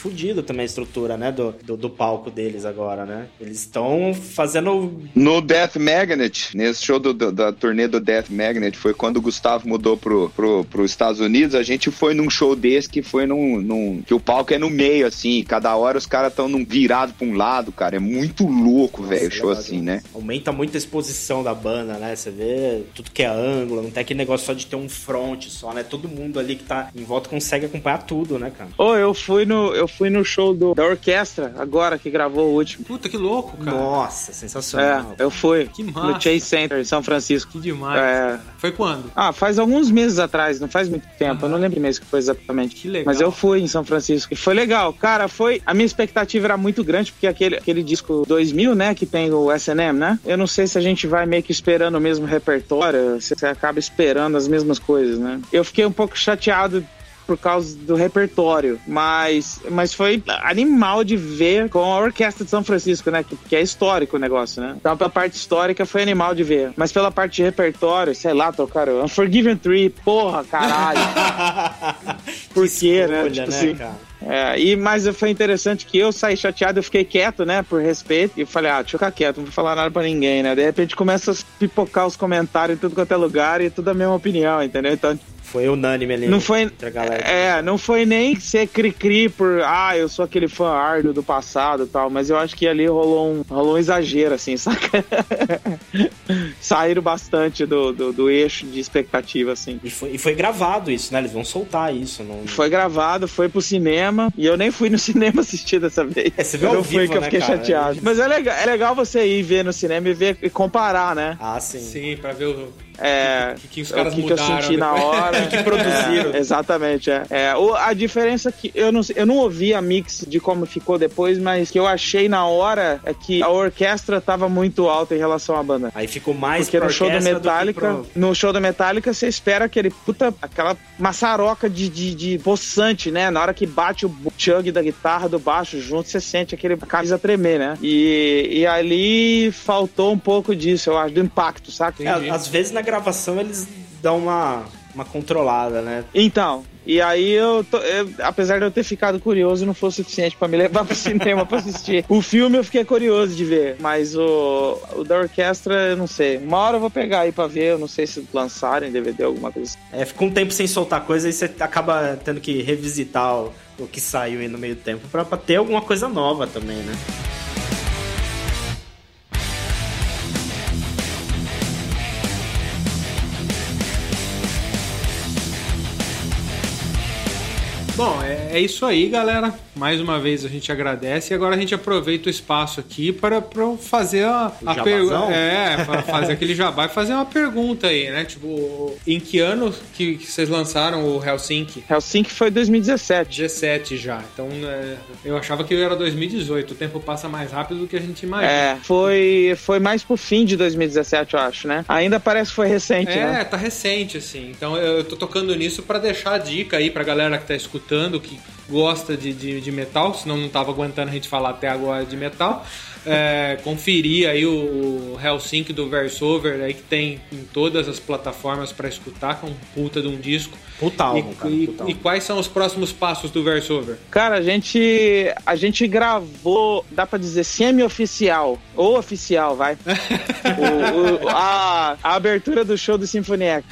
fudido também a estrutura, né? Do, do, do palco deles agora, né? Eles estão fazendo. No Death Magnet, nesse show do- do- da turnê do Death Magnet, foi quando o Gustavo mudou pro, pro, pros Estados Unidos. A gente foi num show desse que foi num. num- que o palco é no meio, assim. Cada hora os caras estão virado pra um lado, cara. É muito louco, velho, o Nossa, show assim, né? Aumenta muito a exposição da banda, né? Você vê tudo que é ângulo, não tem aquele negócio só de ter um front só, né? Todo mundo ali que tá em volta consegue acompanhar tudo, né, cara? Ô, eu fui no, eu fui no show do, da orquestra, agora que gravou o último. Puta, que louco, cara. Nossa, sensacional. É, eu fui. Que No massa. Chase Center, em São Francisco. Que demais. É. cara. Foi quando? Ah, faz alguns meses atrás, não faz muito tempo. Eu não lembro mesmo que foi exatamente. Que legal. Mas eu fui em São Francisco e foi legal. Cara, foi. A minha expectativa era muito grande, porque aquele, aquele disco 2000, né, que tem o SM, né? Eu não sei se a gente vai meio que esperando o mesmo repertório, se você acaba esperando as mesmas coisas, né? Eu fiquei um pouco chateado por causa do repertório, mas, mas foi animal de ver com a Orquestra de São Francisco, né? Que, é histórico o negócio, né? Então, pela parte histórica foi animal de ver. Mas pela parte de repertório, sei lá, tocaram Unforgiven Tree, porra, caralho. Por quê, né? Tipo assim, cara? É, e, mas foi interessante que eu saí chateado, eu fiquei quieto, né, por respeito, e falei, ah, deixa eu ficar quieto, não vou falar nada pra ninguém, né? De repente começa a pipocar os comentários em tudo quanto é lugar e tudo a mesma opinião, entendeu? Então, Foi unânime ali. não foi, Entre a galera. é, não foi nem ser cri-cri por, ah, eu sou aquele fã árduo do passado e tal, mas eu acho que ali rolou um, rolou um exagero, assim, saca? Saíram bastante do, do, do eixo de expectativa, assim. E foi, e foi gravado isso, né? Eles vão soltar isso. Não... Foi gravado, foi pro cinema, e eu nem fui no cinema assistir dessa vez. É, você viu eu não fui vivo, que eu né, fiquei cara? chateado. Mas é legal, é legal você ir ver no cinema e ver e comparar, né? Ah, sim. Sim, pra ver o É, que, que os caras o que, que eu mudaram. senti na hora. que produziram. É, exatamente, é. É, o- a diferença que eu não, eu não ouvi a mix de como ficou depois, mas que eu achei na hora é que a orquestra tava muito alta em relação à banda. Aí ficou mais Porque pra no show do Metallica, pro- no show do Metallica, você espera aquele puta, aquela maçaroca de, de, de poçante, né? Na hora que bate o chug da guitarra, do baixo junto, você sente aquele camisa tremer, né? E, e ali faltou um pouco disso, eu acho, do impacto, saca? É, às vezes na gravação eles dão uma, uma controlada, né? Então, e aí eu, tô- eu- apesar de eu ter ficado curioso, não foi o suficiente pra me levar pro cinema pra assistir. O filme eu fiquei curioso de ver, mas o, o da orquestra, eu não sei. Uma hora eu vou pegar aí pra ver, eu não sei se lançarem DVD, alguma coisa assim. É, fica um tempo sem soltar coisa e você acaba tendo que revisitar o, o que saiu aí no meio tempo pra, pra ter alguma coisa nova também, né? Bom, é, é isso aí, galera. Mais uma vez a gente agradece e agora a gente aproveita o espaço aqui para, para fazer a, a pergunta. É, para fazer aquele jabá e fazer uma pergunta aí, né? Tipo, em que ano que, que vocês lançaram o Helsinki? Helsinki foi 2017. 17 já. Então é, eu achava que era 2018. O tempo passa mais rápido do que a gente imagina. É, foi, foi mais pro fim de 2017, eu acho, né? Ainda parece que foi recente, É, né? tá recente, assim. Então eu eu tô tocando nisso pra deixar a dica aí pra galera que tá escutando, que gosta de, de, de metal, senão não tava aguentando a gente falar até agora de metal. É, conferir aí o, o Helsinki do Versover aí que tem em todas as plataformas pra escutar, que é um puta de um disco. Puta álbum, e, cara. e- puta e quais são os próximos passos do Versover? Cara, a gente, a gente gravou, dá pra dizer, semi-oficial, ou oficial, vai. O- o- a, a abertura do show do Sinfonia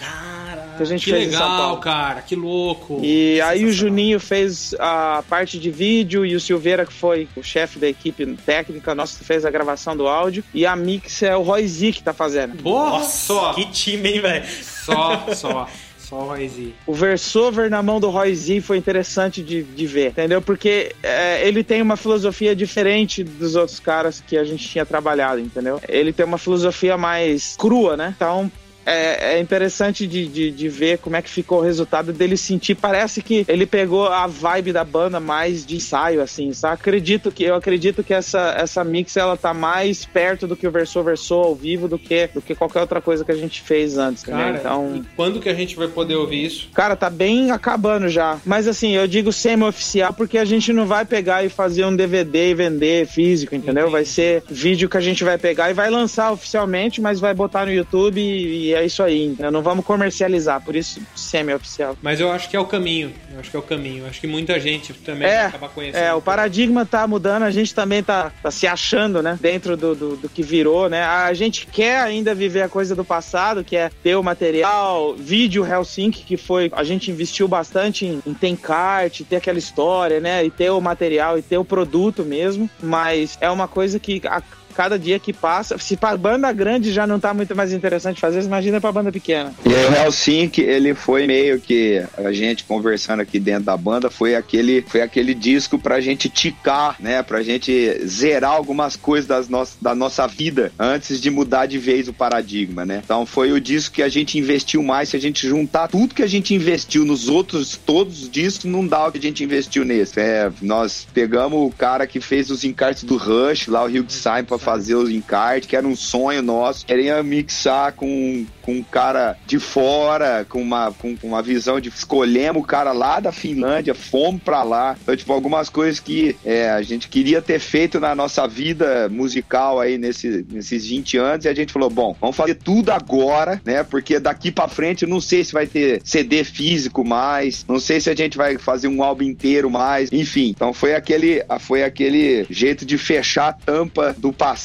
que a gente Que fez em São legal, Paulo. cara, que louco. E aí o. Juninho fez a parte de vídeo e o Silveira, que foi o chefe da equipe técnica, nossa, fez a gravação do áudio. E a mix é o Roy Z que tá fazendo. Porra, Nossa, só, que time, hein, velho? só, só, só o Royzi. O Versover na mão do Roy Z foi interessante de, de ver, entendeu? Porque é, ele tem uma filosofia diferente dos outros caras que a gente tinha trabalhado, entendeu? Ele tem uma filosofia mais crua, né? Então. É, é interessante de, de, de ver como é que ficou o resultado dele sentir. Parece que ele pegou a vibe da banda mais de ensaio, assim, sabe? Acredito que, eu acredito que essa, essa mix ela tá mais perto do que o Verso Verso ao vivo do que, do que qualquer outra coisa que a gente fez antes? Cara, Então. e quando que a gente vai poder ouvir isso? Cara, tá bem acabando já. Mas assim, eu digo semi-oficial porque a gente não vai pegar e fazer um DVD e vender físico, entendeu? Vai ser vídeo que a gente vai pegar e vai lançar oficialmente, mas vai botar no YouTube e, e é isso aí. entendeu? Não vamos comercializar, por isso semi-oficial. Mas eu acho que é o caminho. Eu acho que é o caminho. Eu acho que muita gente também É, acabar conhecendo. é, o paradigma tá mudando, a gente também tá, tá se achando, né? Dentro do, do, do que virou, né? A gente quer ainda viver a coisa do passado, que é ter o material, vídeo Helsinki, que foi. A gente investiu bastante em, em ter encarte, ter aquela história, né? E ter o material e ter o produto mesmo. Mas é uma coisa que. A, Cada dia que passa, se pra banda grande já não tá muito mais interessante fazer, imagina pra banda pequena. E o Helsinki, ele foi meio que a gente conversando aqui dentro da banda, foi aquele, foi aquele disco pra gente ticar, né? Pra gente zerar algumas coisas das nossas, da nossa vida antes de mudar de vez o paradigma, né? Então foi o disco que a gente investiu mais. Se a gente juntar tudo que a gente investiu nos outros, todos os discos, não dá o que a gente investiu nesse. É, nós pegamos o cara que fez os encartes do Rush, lá o Hugh Simon, pra fazer os encartes, que era um sonho nosso. Queria mixar com, com um cara de fora, com uma, com, com uma visão de escolhemos o cara lá da Finlândia, fomos pra lá. Então, tipo, algumas coisas que é, a gente queria ter feito na nossa vida musical aí nesse, nesses 20 anos e a gente falou, bom, vamos fazer tudo agora, né? Porque daqui pra frente eu não sei se vai ter CD físico mais, não sei se a gente vai fazer um álbum inteiro mais, enfim. Então foi aquele, foi aquele jeito de fechar a tampa do passado,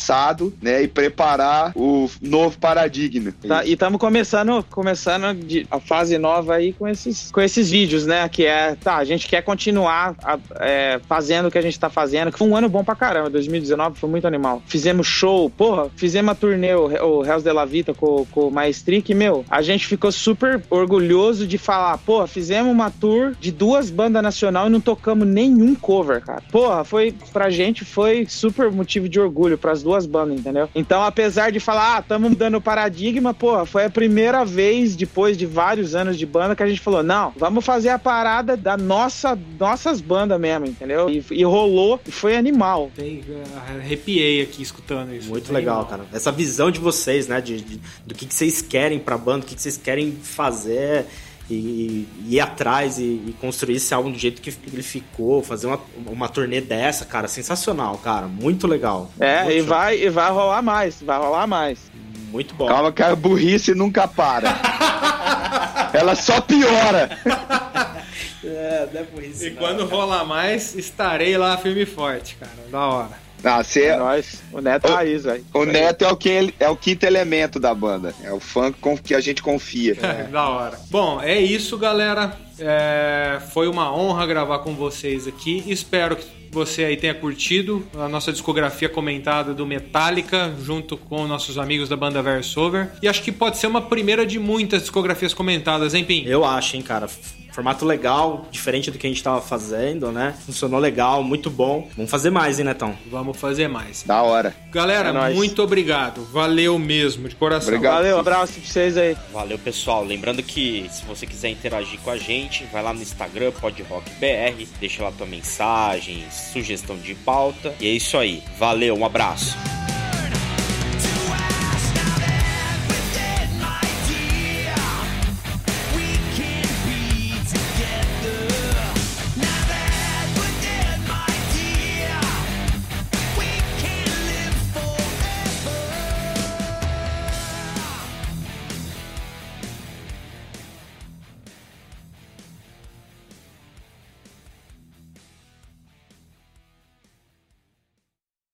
né? E preparar o novo paradigma. Tá, e estamos começando, começando a fase nova aí com esses, com esses vídeos, né? Que é, tá, a gente quer continuar a- é, fazendo o que a gente tá fazendo, que foi um ano bom pra caramba, 2019 foi muito animal. Fizemos show, porra, fizemos a turnê, o, o Hells de la Vita com, com o que, meu, a gente ficou super orgulhoso de falar, porra, fizemos uma tour de duas bandas nacional e não tocamos nenhum cover, cara. Porra, foi, pra gente, foi super motivo de orgulho pras duas bandas, entendeu? Então, apesar de falar, ah, tamo mudando o paradigma, porra, foi a primeira vez, depois de vários anos de banda, que a gente falou, não, vamos fazer a parada da nossa, nossas bandas mesmo, entendeu? E, e rolou, e foi animal. Tem, eh, arrepiei aqui escutando isso. Muito legal, mal. cara. Essa visão de vocês, né? De, de- do que, que vocês querem pra banda, o que, que vocês querem fazer e, e ir atrás e, e construir esse álbum do jeito que ele ficou, fazer uma, uma turnê dessa, cara, sensacional, cara. Muito legal. É, Muito e show. vai, e vai rolar mais, vai rolar mais. Muito bom. Calma que a burrice nunca para. Ela só piora. É, não é por isso, E não. quando rolar mais, estarei lá firme e forte, cara. Da hora. Ah, você, É nóis. O Neto Ô, Raiz, velho. o Neto é o, que, é o quinto elemento da banda. É o fã com que a gente confia. da hora. Bom, é isso, galera. É, foi uma honra gravar com vocês aqui. Espero que você aí tenha curtido a nossa discografia comentada do Metallica, junto com nossos amigos da banda Versover. E acho que pode ser uma primeira de muitas discografias comentadas, hein, Pim? Eu acho, hein, cara. Formato legal, diferente do que a gente tava fazendo, né? Funcionou legal, muito bom. Vamos fazer mais, hein, Netão? Vamos fazer mais. Da hora. Galera, É nóis. muito obrigado. Valeu mesmo, de coração. Obrigado. Valeu, abraço pra vocês aí. Valeu, pessoal. Lembrando que se você quiser interagir com a gente, vai lá no Instagram, PodRockBR, deixa lá tua mensagem, sugestão de pauta. E é isso aí. Valeu, um abraço.